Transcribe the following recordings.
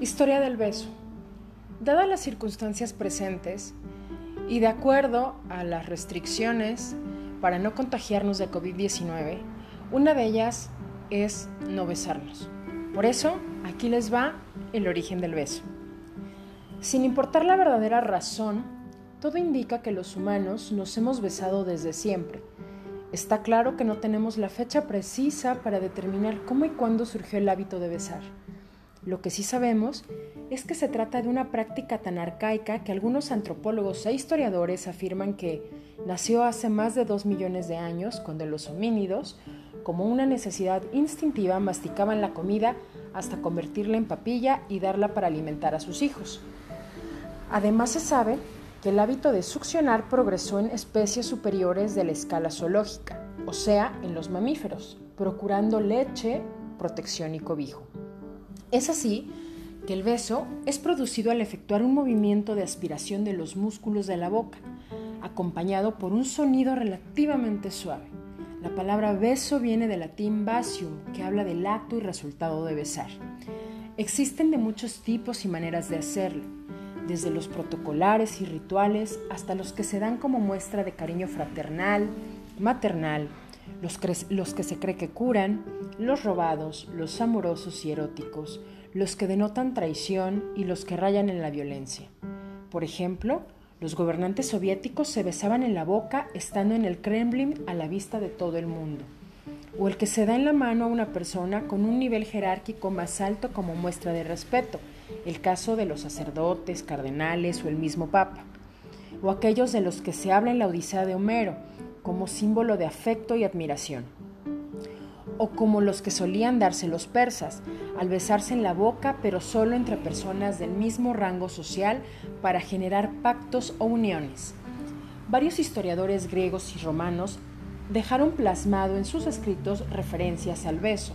Historia del beso. Dadas las circunstancias presentes y de acuerdo a las restricciones para no contagiarnos de COVID-19, una de ellas es no besarnos. Por eso, aquí les va el origen del beso. Sin importar la verdadera razón, todo indica que los humanos nos hemos besado desde siempre. Está claro que no tenemos la fecha precisa para determinar cómo y cuándo surgió el hábito de besar. Lo que sí sabemos es que se trata de una práctica tan arcaica que algunos antropólogos e historiadores afirman que nació hace más de dos millones de años, cuando los homínidos, como una necesidad instintiva, masticaban la comida hasta convertirla en papilla y darla para alimentar a sus hijos. Además se sabe que el hábito de succionar progresó en especies superiores de la escala zoológica, o sea, en los mamíferos, procurando leche, protección y cobijo. Es así que el beso es producido al efectuar un movimiento de aspiración de los músculos de la boca, acompañado por un sonido relativamente suave. La palabra beso viene del latín basium, que habla del acto y resultado de besar. Existen de muchos tipos y maneras de hacerlo, desde los protocolares y rituales hasta los que se dan como muestra de cariño fraternal, maternal, los, que se cree que curan, los robados, los amorosos y eróticos, los que denotan traición y los que rayan en la violencia. Por ejemplo, los gobernantes soviéticos se besaban en la boca estando en el Kremlin a la vista de todo el mundo, o el que se da en la mano a una persona con un nivel jerárquico más alto como muestra de respeto, el caso de los sacerdotes, cardenales o el mismo papa, o aquellos de los que se habla en la Odisea de Homero, como símbolo de afecto y admiración. O como los que solían darse los persas, al besarse en la boca, pero solo entre personas del mismo rango social para generar pactos o uniones. Varios historiadores griegos y romanos dejaron plasmado en sus escritos referencias al beso.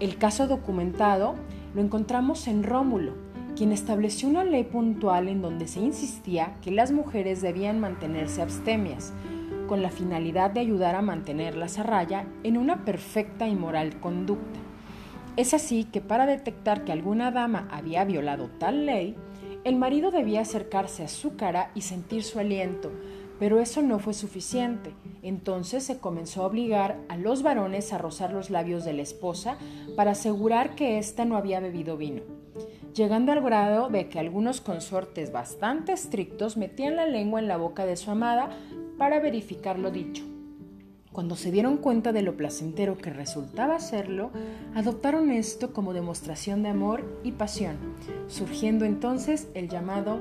El caso documentado lo encontramos en Rómulo, quien estableció una ley puntual en donde se insistía que las mujeres debían mantenerse abstemias, con la finalidad de ayudar a mantenerlas a raya en una perfecta y moral conducta. Es así que para detectar que alguna dama había violado tal ley, el marido debía acercarse a su cara y sentir su aliento, pero eso no fue suficiente. Entonces se comenzó a obligar a los varones a rozar los labios de la esposa para asegurar que ésta no había bebido vino, llegando al grado de que algunos consortes bastante estrictos metían la lengua en la boca de su amada para verificar lo dicho. Cuando se dieron cuenta de lo placentero que resultaba hacerlo, adoptaron esto como demostración de amor y pasión, surgiendo entonces el llamado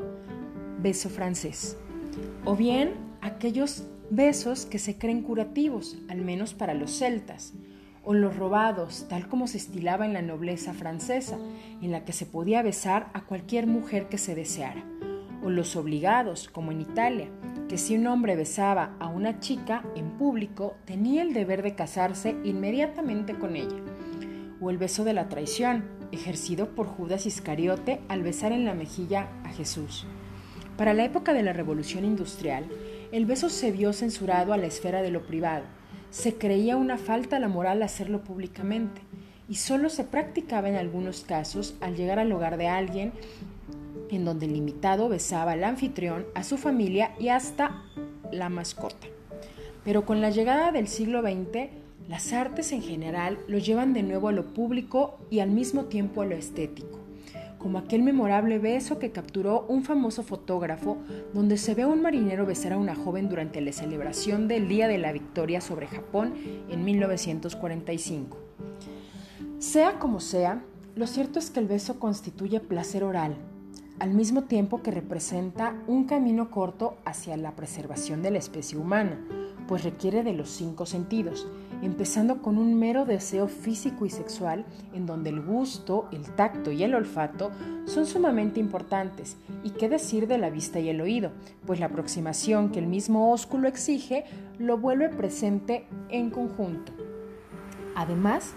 beso francés, o bien aquellos besos que se creen curativos, al menos para los celtas, o los robados, tal como se estilaba en la nobleza francesa, en la que se podía besar a cualquier mujer que se deseara, o los obligados, como en Italia, que si un hombre besaba a una chica en público, tenía el deber de casarse inmediatamente con ella. O el beso de la traición, ejercido por Judas Iscariote al besar en la mejilla a Jesús. Para la época de la Revolución Industrial, el beso se vio censurado a la esfera de lo privado. Se creía una falta a la moral hacerlo públicamente y solo se practicaba en algunos casos al llegar al hogar de alguien en donde el invitado besaba al anfitrión, a su familia y hasta la mascota. Pero con la llegada del siglo XX, las artes en general lo llevan de nuevo a lo público y al mismo tiempo a lo estético, como aquel memorable beso que capturó un famoso fotógrafo donde se ve a un marinero besar a una joven durante la celebración del Día de la Victoria sobre Japón en 1945. Sea como sea, lo cierto es que el beso constituye placer oral, al mismo tiempo que representa un camino corto hacia la preservación de la especie humana, pues requiere de los cinco sentidos, empezando con un mero deseo físico y sexual en donde el gusto, el tacto y el olfato son sumamente importantes, y qué decir de la vista y el oído, pues la aproximación que el mismo ósculo exige lo vuelve presente en conjunto. Además,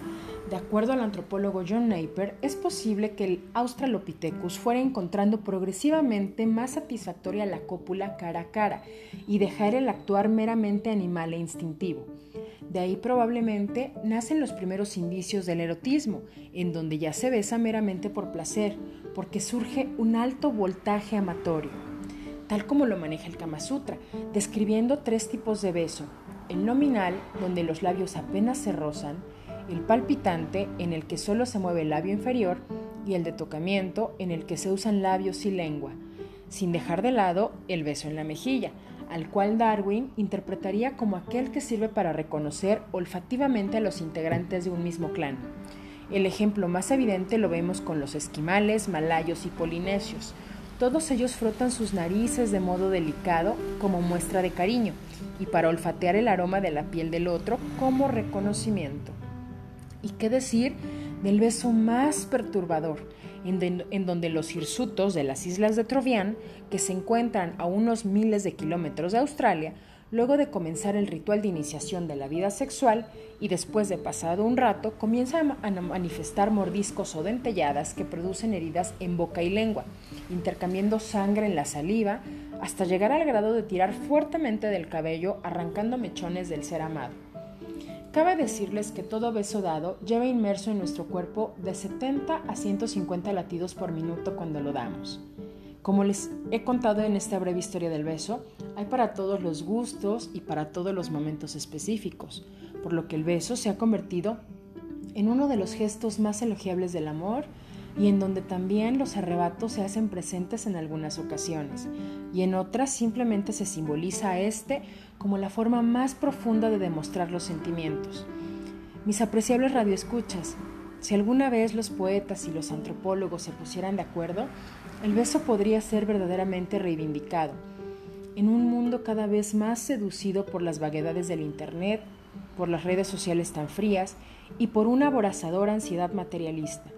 de acuerdo al antropólogo John Napier, es posible que el Australopithecus fuera encontrando progresivamente más satisfactoria la cópula cara a cara y dejar el actuar meramente animal e instintivo. De ahí probablemente nacen los primeros indicios del erotismo, en donde ya se besa meramente por placer, porque surge un alto voltaje amatorio, tal como lo maneja el Kama Sutra, describiendo tres tipos de beso. El nominal, donde los labios apenas se rozan, el palpitante, en el que solo se mueve el labio inferior, y el de tocamiento, en el que se usan labios y lengua, sin dejar de lado el beso en la mejilla, al cual Darwin interpretaría como aquel que sirve para reconocer olfativamente a los integrantes de un mismo clan. El ejemplo más evidente lo vemos con los esquimales, malayos y polinesios. Todos ellos frotan sus narices de modo delicado como muestra de cariño y para olfatear el aroma de la piel del otro como reconocimiento. ¿Y qué decir del beso más perturbador, en, donde los hirsutos de las islas de Trovián, que se encuentran a unos miles de kilómetros de Australia, luego de comenzar el ritual de iniciación de la vida sexual y después de pasado un rato, comienzan a manifestar mordiscos o dentelladas que producen heridas en boca y lengua, intercambiando sangre en la saliva, hasta llegar al grado de tirar fuertemente del cabello, arrancando mechones del ser amado. Cabe decirles que todo beso dado lleva inmerso en nuestro cuerpo de 70 a 150 latidos por minuto cuando lo damos. Como les he contado en esta breve historia del beso, hay para todos los gustos y para todos los momentos específicos, por lo que el beso se ha convertido en uno de los gestos más elogiables del amor y en donde también los arrebatos se hacen presentes en algunas ocasiones y en otras simplemente se simboliza a este como la forma más profunda de demostrar los sentimientos. Mis apreciables radioescuchas, si alguna vez los poetas y los antropólogos se pusieran de acuerdo, el beso podría ser verdaderamente reivindicado. En un mundo cada vez más seducido por las vaguedades del Internet, por las redes sociales tan frías y por una aborazadora ansiedad materialista.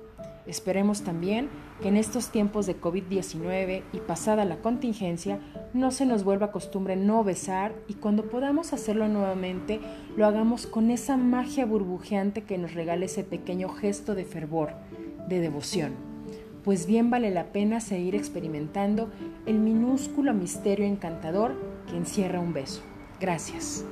Esperemos también que en estos tiempos de COVID-19 y pasada la contingencia no se nos vuelva costumbre no besar y cuando podamos hacerlo nuevamente lo hagamos con esa magia burbujeante que nos regala ese pequeño gesto de fervor, de devoción. Pues bien vale la pena seguir experimentando el minúsculo misterio encantador que encierra un beso. Gracias.